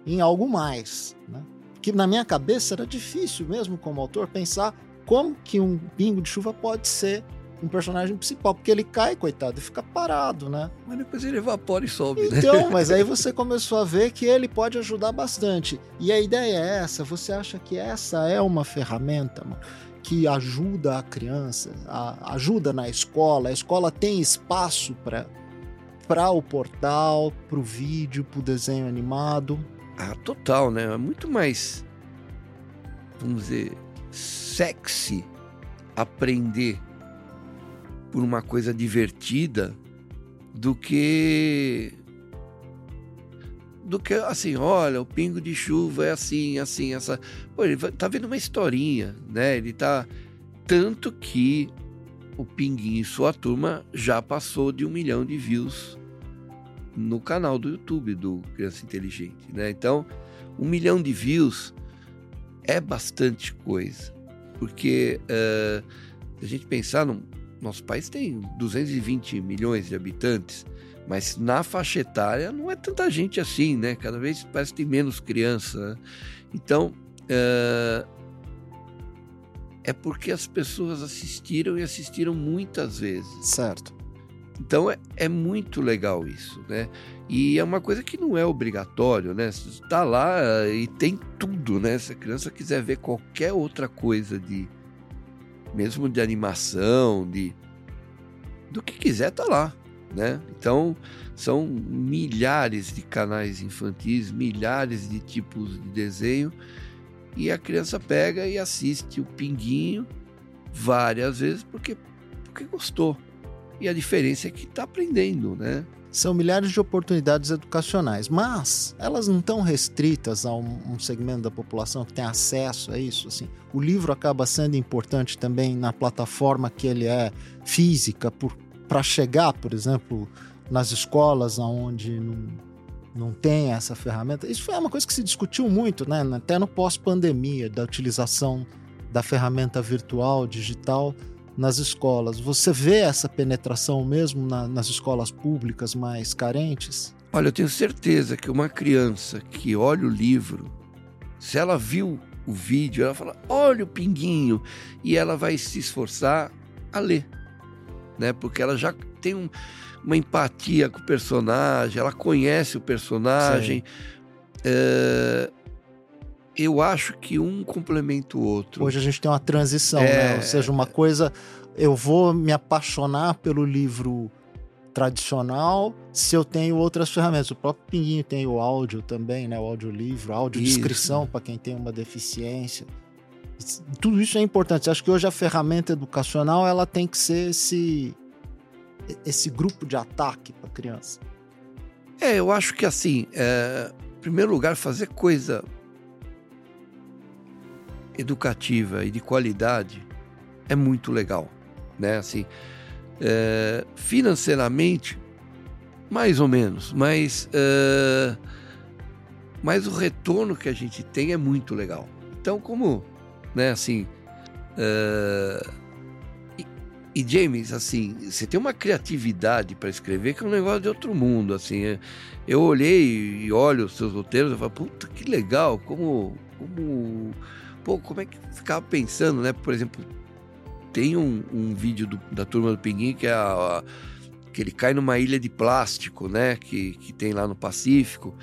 em algo mais, né? Que na minha cabeça era difícil mesmo como autor pensar como que um pingo de chuva pode ser um personagem principal, porque ele cai, coitado, e fica parado, né? Mas depois ele evapora e sobe, né? Então, mas aí você começou a ver que ele pode ajudar bastante. E a ideia é essa, você acha que essa é uma ferramenta, mano, que ajuda a criança, a- ajuda na escola, a escola tem espaço para para o portal, para o vídeo, para o desenho animado. Ah, total, né? É muito mais, vamos dizer, sexy aprender por uma coisa divertida do que do que assim, olha, o pingo de chuva é assim, assim, essa. Pô, ele tá vendo uma historinha, né? Ele tá tanto que o Pinguim e sua turma já passou de um milhão de views no canal do YouTube do Criança Inteligente, né? Então, um milhão de views é bastante coisa, porque se a gente pensar, no, nosso país tem 220 milhões de habitantes, mas na faixa etária não é tanta gente assim, né? Cada vez parece que tem menos criança. né? Então, eh, é porque as pessoas assistiram e assistiram muitas vezes. Certo. Então é, é muito legal isso, né? E é uma coisa que não é obrigatório, né? Você Está lá eh, e tem tudo, né? Se a criança quiser ver qualquer outra coisa de, mesmo de animação, de do que quiser tá lá, né? Então são milhares de canais infantis, milhares de tipos de desenho e a criança pega e assiste o Pinguinho várias vezes porque porque gostou. E a diferença é que está aprendendo, né? São milhares de oportunidades educacionais, mas elas não estão restritas a um, um, segmento da população que tem acesso a isso. Assim. O livro acaba sendo importante também na plataforma que ele é física, para chegar, por exemplo, nas escolas onde não, não tem essa ferramenta. Isso foi uma coisa que se discutiu muito, né? até no pós-pandemia, da utilização da ferramenta virtual, digital nas escolas. Você vê essa penetração mesmo na, nas escolas públicas mais carentes? Olha, eu tenho certeza que uma criança que olha o livro, se ela viu o vídeo, ela fala: olha o pinguinho, e ela vai se esforçar a ler, né? Porque ela já tem um, uma empatia com o personagem, ela conhece o personagem. É, eu acho que um complementa o outro. Hoje a gente tem uma transição, é... né? Ou seja, uma coisa. Eu vou me apaixonar pelo livro tradicional se eu tenho outras ferramentas. O próprio Pinguinho tem o áudio também, né? O audiolivro, audiodescrição para quem tem uma deficiência. Tudo isso é importante. Acho que hoje a ferramenta educacional ela tem que ser esse, esse grupo de ataque para a criança. É, eu acho que assim, é, em primeiro lugar, fazer coisa educativa e de qualidade é muito legal, né? Assim, é, financeiramente, mais ou menos, mas, é, mas o retorno que a gente tem é muito legal. Então, como, né? Assim, é, e, James, assim, você tem uma criatividade para escrever que é um negócio de outro mundo, assim. É, eu olhei e olho os seus roteiros e falo, puta, que legal, como, como pô, como é que ficava pensando, né? Por exemplo, tem um, um vídeo do, da turma do Pinguim que é a, a, que ele cai numa ilha de plástico, né? Que, que tem lá no Pacífico.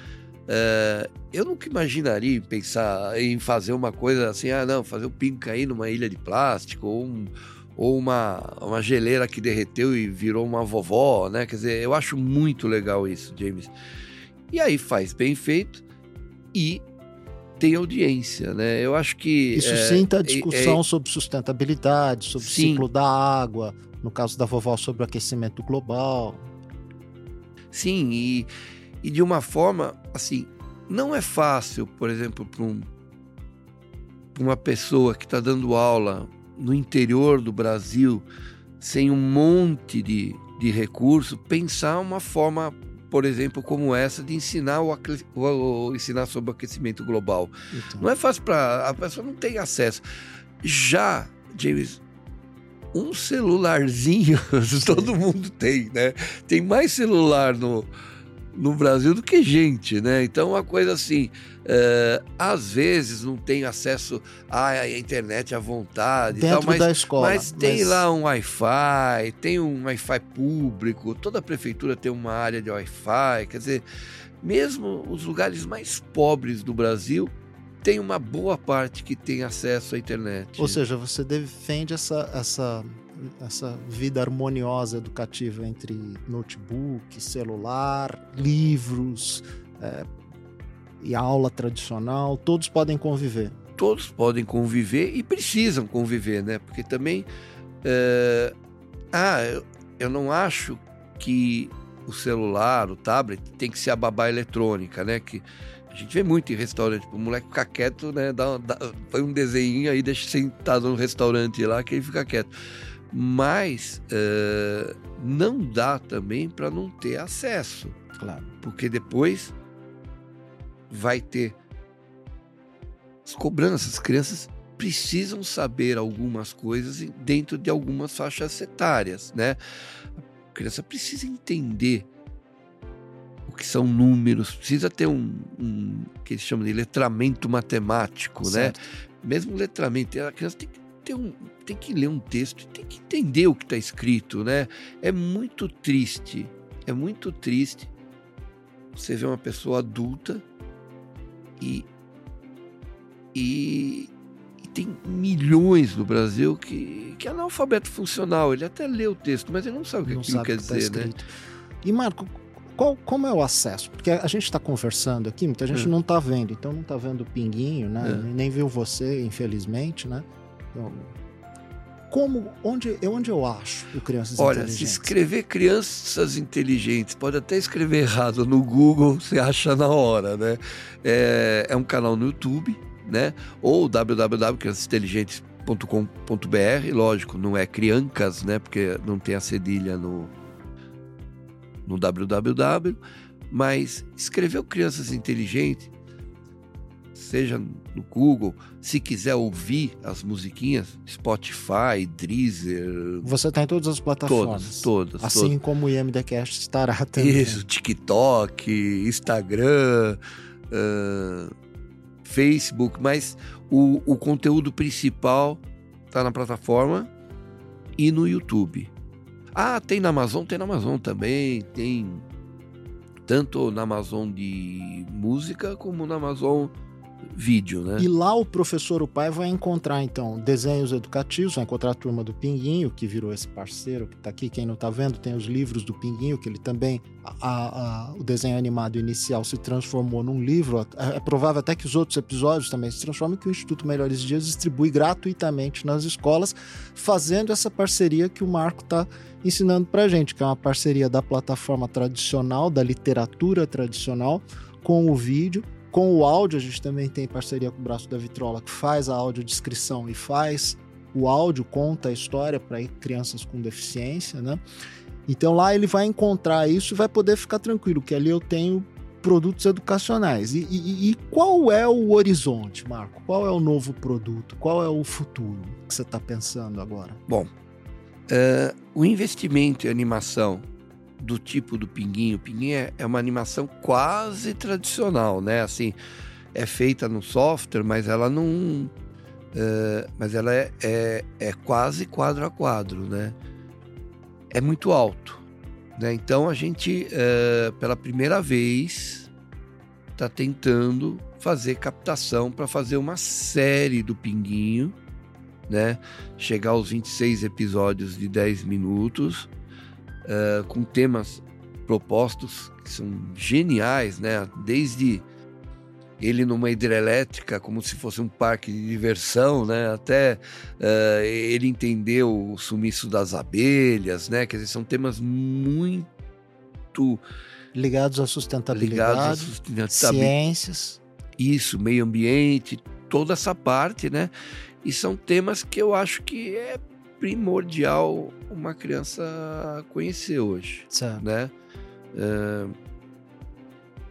É, eu nunca imaginaria pensar em fazer uma coisa assim, ah, não, fazer o pingo cair numa ilha de plástico ou, um, ou uma, uma geleira que derreteu e virou uma vovó, né? Quer dizer, eu acho muito legal isso, James. E aí faz bem feito e tem audiência, né? Eu acho que isso é, senta a discussão é, sobre sustentabilidade, sobre sim. o ciclo da água, no caso da vovó sobre o aquecimento global. Sim, e, e de uma forma assim, não é fácil, por exemplo, para um, uma pessoa que está dando aula no interior do Brasil, sem um monte de, de recurso, pensar uma forma por exemplo, como essa de ensinar o, o ensinar sobre o aquecimento global. Então. Não é fácil para a pessoa não tem acesso. Já, James, um celularzinho todo mundo tem, né? Tem mais celular no no Brasil do que gente, né? Então, uma coisa assim, é, às vezes não tem acesso à internet à vontade Dentro tal, mas, da escola. Mas tem mas... lá um Wi-Fi, tem um Wi-Fi público, toda a prefeitura tem uma área de Wi-Fi, quer dizer, mesmo os lugares mais pobres do Brasil tem uma boa parte que tem acesso à internet. Ou seja, você defende essa, essa essa vida harmoniosa educativa entre notebook, celular, livros é, e aula tradicional, todos podem conviver. Todos podem conviver e precisam conviver, né? Porque também. É... Ah, eu, não acho que o celular, o tablet, tem que ser a babá eletrônica, né? Que a gente vê muito em restaurante, o moleque ficar quieto, né? Dá, dá, põe um desenho aí, deixa sentado no restaurante lá que ele fica quieto mas uh, não dá também para não ter acesso. Claro. Porque depois vai ter as cobranças. As crianças precisam saber algumas coisas dentro de algumas faixas etárias, né? A criança precisa entender o que são números, precisa ter um, um que eles chamam de letramento matemático, né? certo. né? Mesmo letramento, a criança tem que ter um, tem que ler um texto, tem que entender o que está escrito, né? É muito triste, é muito triste você ver uma pessoa adulta e, e, e tem milhões no Brasil que, que é analfabeto funcional. Ele até lê o texto, mas ele não sabe o que aquilo quer que tá dizer, né? escrito. E Marco, qual, como é o acesso? Porque a gente está conversando aqui, muita gente É. não está vendo, então não está vendo o pinguinho, né? É. Nem viu você, infelizmente, né? Então, como, onde, onde eu acho o Crianças Olha, se Inteligentes? escrever crianças inteligentes, pode até escrever errado no Google, você acha na hora, né? É, é um canal no YouTube, né? Ou www.criançasinteligentes.com.br, lógico, não é criancas, né? Porque não tem a cedilha no, no www, mas escreveu crianças inteligentes, seja no Google, se quiser ouvir as musiquinhas, Spotify, Deezer, Você está em todas as plataformas. todas, todas, Assim todas. como o IMDcast estará também. Isso, TikTok, Instagram, ah, Facebook, mas o, o conteúdo principal tá na plataforma e no YouTube. Ah, tem na Amazon? Tem na Amazon também, tem tanto na Amazon de música como na Amazon vídeo, né? E lá o professor, o pai, vai encontrar, então, desenhos educativos, vai encontrar a turma do Pinguinho, que virou esse parceiro que está aqui. Quem não está vendo, tem os livros do Pinguinho, que ele também, a- a- o desenho animado inicial se transformou num livro. É, é provável até que os outros episódios também se transformem, que o Instituto Melhores Dias distribui gratuitamente nas escolas, fazendo essa parceria que o Marco está ensinando para gente, que é uma parceria da plataforma tradicional, da literatura tradicional, com o vídeo com o áudio, a gente também tem parceria com o Braço da Vitrola, que faz a audiodescrição e faz o áudio, conta a história para crianças com deficiência, né? Então lá ele vai encontrar isso e vai poder ficar tranquilo, que ali eu tenho produtos educacionais. E, e- e qual é o horizonte, Marco? Qual é o novo produto? Qual é o futuro que você está pensando agora? Bom, eh, o investimento em animação do tipo do Pinguinho, o Pinguinho é, é uma animação quase tradicional, né? Assim, é feita no software, mas ela não. eh, mas ela é, é, é quase quadro a quadro, né? É muito alto. Né? Então a gente, eh, pela primeira vez, está tentando fazer captação para fazer uma série do Pinguinho, né? Chegar aos 26 episódios de 10 minutos, eh, com temas propostos que são geniais, né? Desde ele numa hidrelétrica, como se fosse um parque de diversão, né? Até eh, ele entender o sumiço das abelhas, né? Quer dizer, são temas muito Ligados à ligados à sustentabilidade, sustentabilidade, ciências. isso, meio ambiente, toda essa parte, né? E são temas que eu acho que é primordial uma criança conhecer hoje, Certo. né? Eh,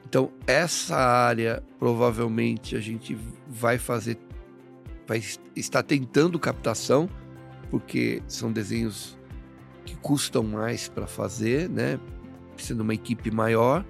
então, essa área provavelmente a gente vai fazer, vai es- estar tentando captação, porque são desenhos que custam mais para fazer, né? Precisa de uma equipe maior.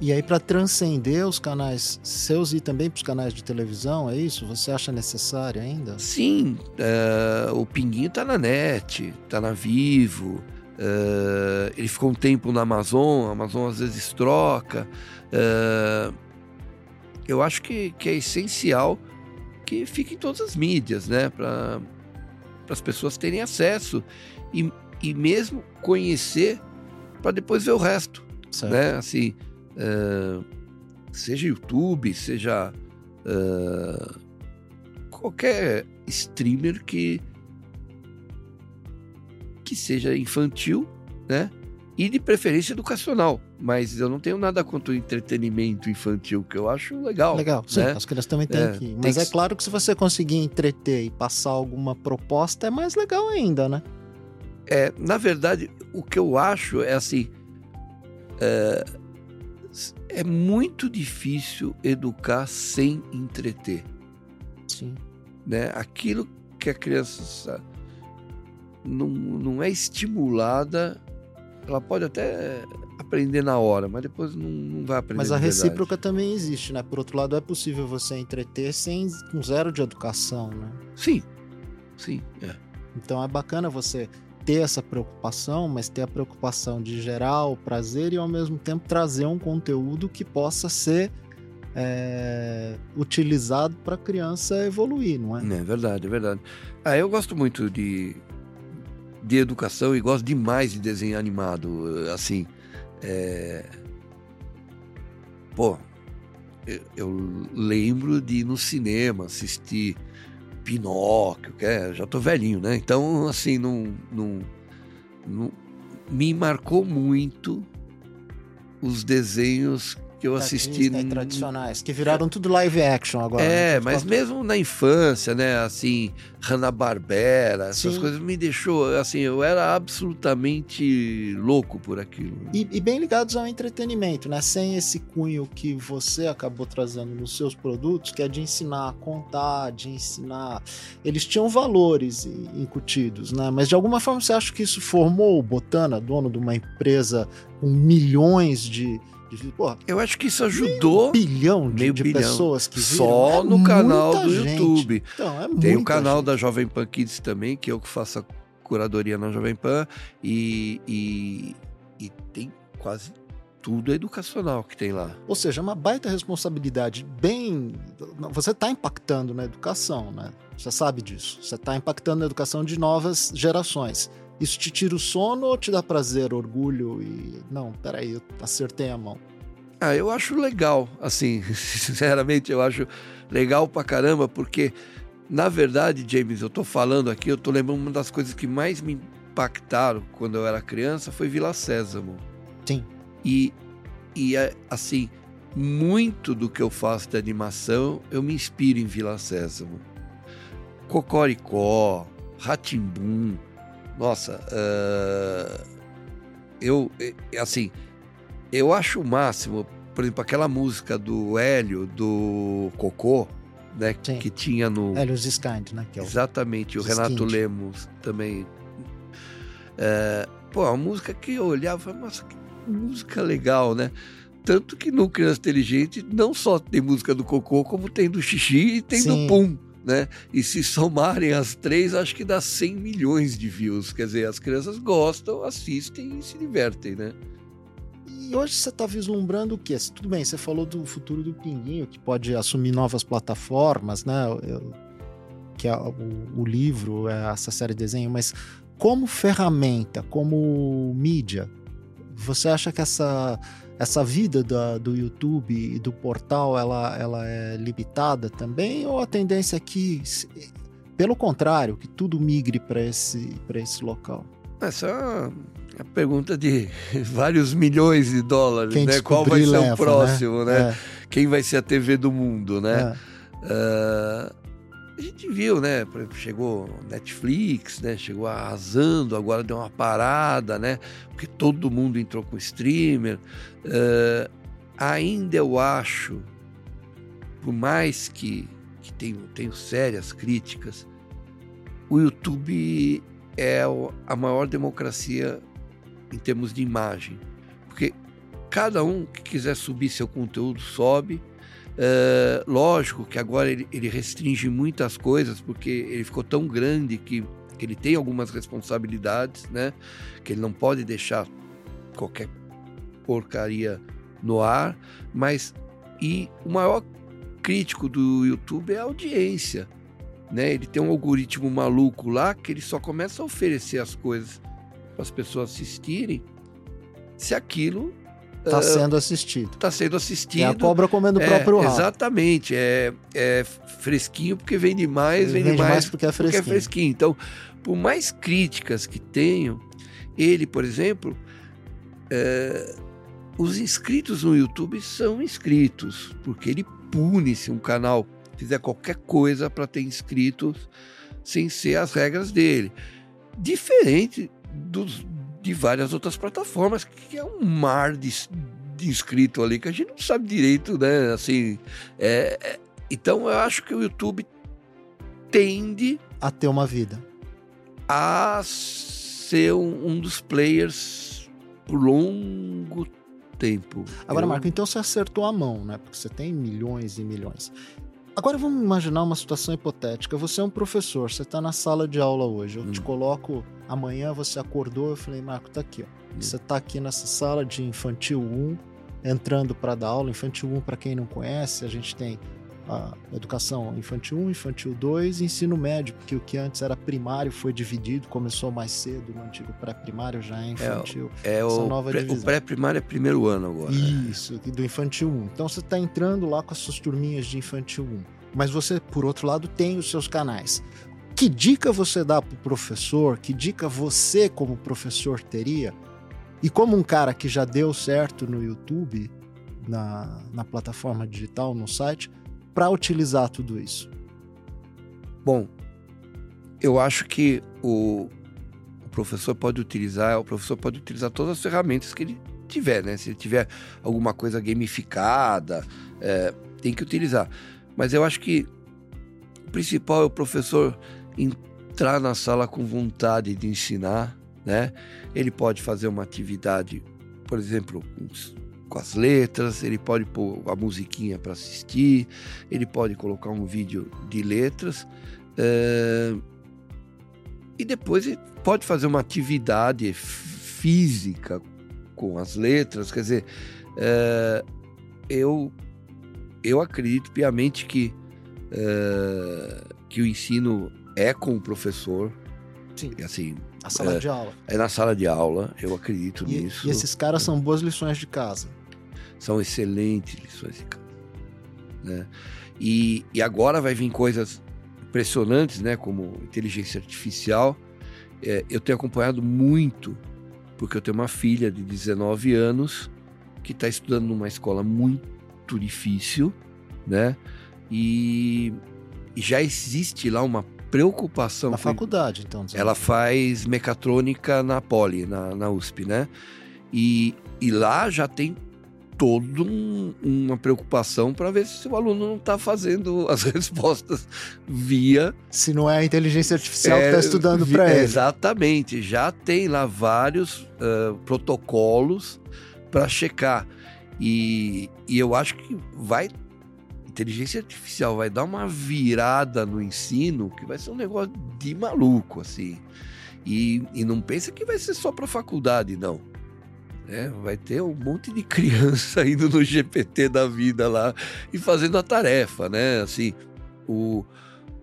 E aí, para transcender os canais seus e também para os canais de televisão, é isso? Você acha necessário ainda? Sim, eh, o Pinguinho tá na net, tá na Vivo. eh, ele ficou um tempo na Amazon, a Amazon às vezes troca. eh, eu acho que, que é essencial que fique em todas as mídias, né? Para as pessoas terem acesso e, e mesmo conhecer para depois ver o resto Certo. né? Assim, eh, seja YouTube, seja eh, qualquer streamer que que seja infantil, né? E de preferência educacional. Mas eu não tenho nada contra o entretenimento infantil, que eu acho legal. Legal, sim, né? as crianças também têm É, que. Mas que é claro que se você conseguir entreter e passar alguma proposta, é mais legal ainda, né? É, na verdade, o que eu acho é assim. É, é muito difícil educar sem entreter. Sim. né? Aquilo que a criança não, não é estimulada, ela pode até aprender na hora, mas depois não, não vai aprender. Mas a recíproca também existe, né? Por outro lado, é possível você entreter sem com zero de educação, né? Sim, sim. É. Então é bacana você ter essa preocupação, mas ter a preocupação de gerar o prazer e ao mesmo tempo trazer um conteúdo que possa ser é, utilizado para a criança evoluir, não é? É verdade, é verdade. Ah, eu gosto muito de, de educação e gosto demais de desenho animado. Assim, é... pô, eu, eu, lembro de ir no cinema assistir Pinóquio, que é, já tô velhinho, né? Então, assim, não, não, não me marcou muito os desenhos que eu assisti. Tradicionais, que viraram tudo live action agora. É, né? mas mesmo na infância, né? Assim, Hanna-Barbera, essas Sim. coisas me deixou, assim, eu era absolutamente louco por aquilo. E, e, bem ligados ao entretenimento, né? Sem esse cunho que você acabou trazendo nos seus produtos, que é de ensinar a contar, de ensinar. Eles tinham valores incutidos, né? Mas de alguma forma você acha que isso formou o Botana, dono de uma empresa com milhões de Pô, eu acho que isso ajudou. Meio bilhão de, meio de bilhão. pessoas que viram. Só é no canal do gente. YouTube. Então, é Tem o canal gente. da Jovem Pan Kids também, que eu que faço a curadoria na Jovem Pan. E, e, e tem quase tudo educacional que tem lá. Ou seja, é uma baita responsabilidade bem. Você está impactando na educação, né? Você sabe disso. Você está impactando na educação de novas gerações. Isso te tira o sono ou te dá prazer, orgulho e. Não, peraí, eu acertei a mão. Ah, eu acho legal, assim, sinceramente, eu acho legal pra caramba, porque, na verdade, James, eu tô falando aqui, eu tô lembrando uma das coisas que mais me impactaram quando eu era criança foi Vila Sésamo. Sim. E, e é, assim, muito do que eu faço de animação, eu me inspiro em Vila Sésamo. Cocoricó, Ratimbum, nossa, uh, eu, assim, eu acho o máximo, por exemplo, aquela música do Hélio, do Cocô, né, Sim. que tinha no... Hélio Ziskind, né? É o... Exatamente, o Renato Lemos também. Uh, pô, a música que eu olhava, nossa, que música legal, né? Tanto que no Criança Inteligente não só tem música do Cocô, como tem do Xixi e tem Sim. do Pum né? E se somarem as três, acho que dá 100 milhões de views. Quer dizer, as crianças gostam, assistem e se divertem, né? E hoje você está vislumbrando o quê? Tudo bem, você falou do futuro do Pinguinho, que pode assumir novas plataformas, né? Eu, que é o, o livro, é essa série de desenho, mas como ferramenta, como mídia, você acha que essa essa vida da, do YouTube e do portal ela, ela é limitada também ou a tendência é que, pelo contrário, que tudo migre para esse, esse local? Essa é a pergunta de vários milhões de dólares, Quem né? Qual vai ser leva, o né? próximo, né? né? É. Quem vai ser a TV do mundo, né? É. Uh, a gente viu, né? Chegou Netflix, né? Chegou arrasando, agora deu uma parada, né? Porque todo mundo entrou com streamer. Uh, ainda eu acho, por mais que, que tenho, tenho sérias críticas, o YouTube é a maior democracia em termos de imagem. Porque cada um que quiser subir seu conteúdo sobe Uh, lógico que agora ele, ele, restringe muitas coisas, porque ele ficou tão grande que, que, ele tem algumas responsabilidades, né? Que ele não pode deixar qualquer porcaria no ar, mas e o maior crítico do YouTube é a audiência, né? Ele tem um algoritmo maluco lá que ele só começa a oferecer as coisas para as pessoas assistirem se aquilo Está sendo assistido. Está sendo assistido. É a cobra comendo o é, próprio rabo. Exatamente. É, é fresquinho porque vende mais, vende, vende mais, mais porque, é porque é fresquinho. Então, por mais críticas que tenham, ele, por exemplo, é, os inscritos no YouTube são inscritos, porque ele pune se um canal fizer qualquer coisa para ter inscritos sem ser as regras dele. Diferente dos, de várias outras plataformas, que é um mar de, de inscrito ali que a gente não sabe direito, né? Assim, é, é, então eu acho que o YouTube tende a ter uma vida, a ser um, um dos players por longo tempo. Agora, eu... Marco, então você acertou a mão, né? Porque você tem milhões e milhões. Agora vamos imaginar uma situação hipotética. Você é um professor, você está na sala de aula hoje. Eu hum. te coloco amanhã, você acordou, eu falei, Marco, tá aqui, ó. Hum. Você está aqui nessa sala de infantil 1, entrando para dar aula. Infantil 1, para quem não conhece, a gente tem a educação infantil 1, infantil 2 e ensino médio, porque o que antes era primário foi dividido, começou mais cedo, no antigo pré-primário já é infantil. É, é o, nova pré, o pré-primário é primeiro ano agora. Isso, do infantil 1. Então você está entrando lá com as suas turminhas de infantil 1. Mas você, por outro lado, tem os seus canais. Que dica você dá para o professor? Que dica você, como professor, teria? E como um cara que já deu certo no YouTube, na, na plataforma digital, no site, para utilizar tudo isso? Bom, eu acho que o, o, professor pode utilizar, o professor pode utilizar todas as ferramentas que ele tiver, né? Se ele tiver alguma coisa gamificada, é, tem que utilizar. Mas eu acho que o principal é o professor entrar na sala com vontade de ensinar, né? Ele pode fazer uma atividade, por exemplo, com as letras, ele pode pôr a musiquinha para assistir, ele pode colocar um vídeo de letras. É... E depois ele pode fazer uma atividade física com as letras. Quer dizer, é... eu, eu acredito piamente que, é... que o ensino é com o professor. Sim. Assim, a sala é, de aula. É na sala de aula, eu acredito e, nisso. E esses caras são boas lições de casa. São excelentes lições de casa. Né? E, e agora vai vir coisas impressionantes, né? Como inteligência artificial. É, eu tenho acompanhado muito, porque eu tenho uma filha de 19 anos que está estudando numa escola muito difícil, né? E, e já existe lá uma preocupação. Na faculdade, então. Ela faz mecatrônica na Poli, na, na USP, né? E, e lá já tem toda um, uma preocupação para ver se o aluno não está fazendo as respostas via. Se não é a inteligência artificial é, que está estudando para ele. Exatamente. Já tem lá vários uh, protocolos para checar. E, e eu acho que vai inteligência artificial vai dar uma virada no ensino que vai ser um negócio de maluco, assim. E, e não pensa que vai ser só para faculdade, não. É, vai ter um monte de criança indo no GPT da vida lá e fazendo a tarefa, né? Assim, o,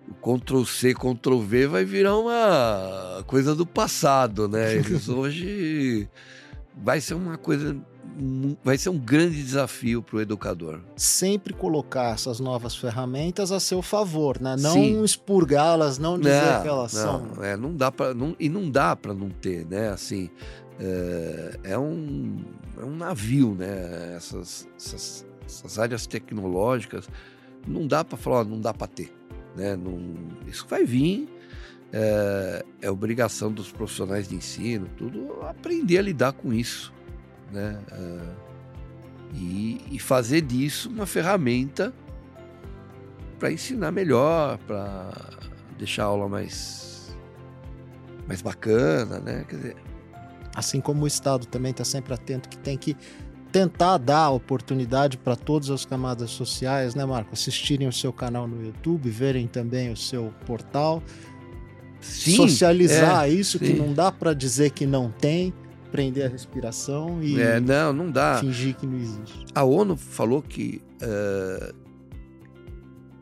o Ctrl C, Ctrl V vai virar uma coisa do passado, né? Eles hoje vai ser uma coisa vai ser um grande desafio para o educador. Sempre colocar essas novas ferramentas a seu favor, né? Não expurgá-las, não dizer não, que elas não, são. É, não dá para não, e não dá para não ter, né? Assim, é, é, um, é um navio, né? Essas, essas, essas áreas tecnológicas não dá para falar, não dá para ter, né? Não, isso vai vir. É, é obrigação dos profissionais de ensino, tudo aprender a lidar com isso né? Uh, e, e, fazer disso uma ferramenta para ensinar melhor, para deixar a aula mais, mais bacana, né? Quer dizer... Assim como o Estado também está sempre atento que tem que tentar dar oportunidade para todas as camadas sociais, né, Marco? Assistirem o seu canal no YouTube, verem também o seu portal, sim, socializar é, isso sim. que não dá para dizer que não tem prender a respiração e é, não, não dá. fingir que não existe. A ONU falou que uh, eh,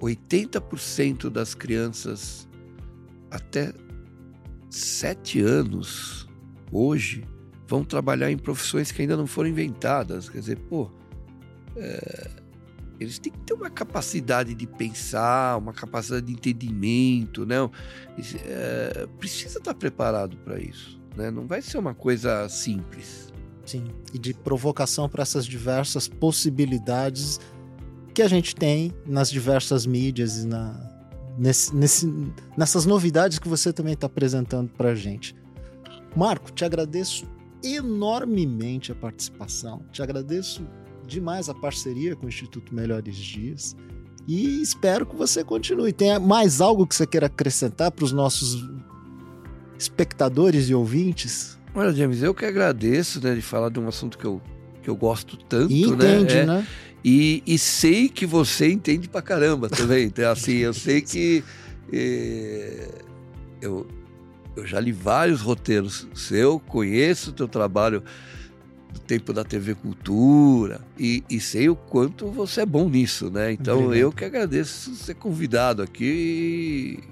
80% das crianças até 7 anos hoje vão trabalhar em profissões que ainda não foram inventadas. Quer dizer, pô, é, eles têm que ter uma capacidade de pensar, uma capacidade de entendimento, não? É, precisa estar preparado para isso. Né? Não vai ser uma coisa simples. Sim, e de provocação para essas diversas possibilidades que a gente tem nas diversas mídias e na, nesse, nesse, nessas novidades que você também está apresentando para a gente. Marco, te agradeço enormemente a participação, te agradeço demais a parceria com o Instituto Melhores Dias e espero que você continue. Tem mais algo que você queira acrescentar para os nossos espectadores e ouvintes? Olha, James, eu que agradeço né, de falar de um assunto que eu, que eu gosto tanto, e entende, né? É, né? E, e, sei que você entende pra caramba também. Então, assim, eu sei que é, eu, eu já li vários roteiros seu, conheço o teu trabalho do tempo da TV Cultura e, e, sei o quanto você é bom nisso, né? Então Obrigado. eu que agradeço ser convidado aqui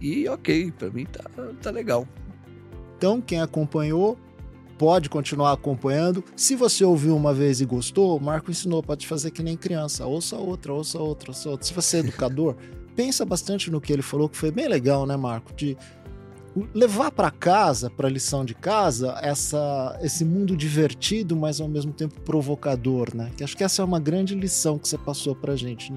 e, e ok, para mim tá, tá legal. Então quem acompanhou pode continuar acompanhando. Se você ouviu uma vez e gostou, o Marco ensinou, pode fazer que nem criança. Ouça outra, ouça outra, ouça outra. Se você é educador, pensa bastante no que ele falou, que foi bem legal, né, Marco? De levar para casa, para a lição de casa, essa, esse mundo divertido, mas ao mesmo tempo provocador, né? Que acho que essa é uma grande lição que você passou para gente.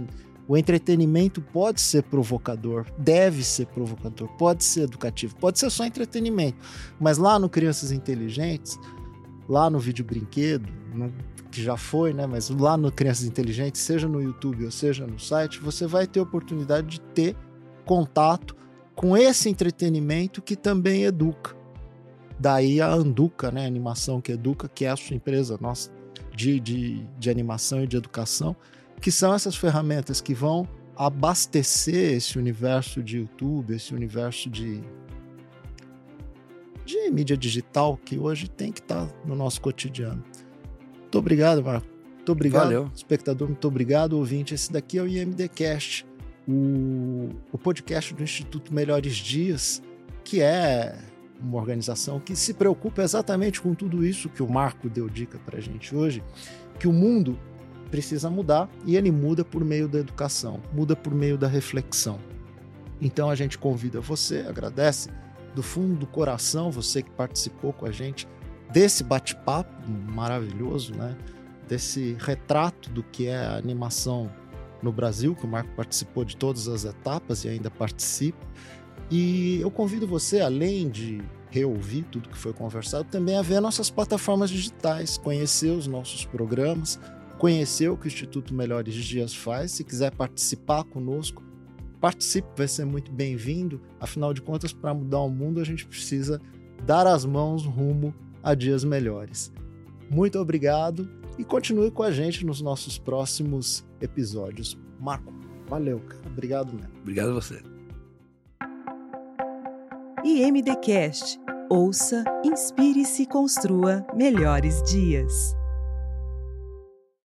O entretenimento pode ser provocador, deve ser provocador, pode ser educativo, pode ser só entretenimento. Mas lá no Crianças Inteligentes, lá no vídeo brinquedo, que já foi, né? Mas lá no Crianças Inteligentes, seja no YouTube ou seja no site, você vai ter oportunidade de ter contato com esse entretenimento que também educa. Daí a Anduca, né? A animação que educa, que é a sua empresa nossa de, de, de animação e de educação, que são essas ferramentas que vão abastecer esse universo de YouTube, esse universo de, de mídia digital que hoje tem que estar tá no nosso cotidiano. Muito obrigado, Marco. Muito obrigado, Valeu. espectador. Muito obrigado, ouvinte. Esse daqui é o IMDcast o, o podcast do Instituto Melhores Dias, que é uma organização que se preocupa exatamente com tudo isso que o Marco deu dica para a gente hoje, que o mundo precisa mudar e ele muda por meio da educação, muda por meio da reflexão. Então a gente convida você, agradece do fundo do coração você que participou com a gente desse bate-papo maravilhoso, né? Desse retrato do que é a animação no Brasil, que o Marco participou de todas as etapas e ainda participa. E eu convido você, além de reouvir tudo que foi conversado, também a ver nossas plataformas digitais, conhecer os nossos programas, conhecer o que o Instituto Melhores Dias faz. Se quiser participar conosco, participe, vai ser muito bem-vindo. Afinal de contas, para mudar o mundo, a gente precisa dar as mãos rumo a dias melhores. Muito obrigado e continue com a gente nos nossos próximos episódios. Marco, valeu, cara. Obrigado mesmo. Obrigado a você. IMDcast. Ouça, inspire-se e construa melhores dias.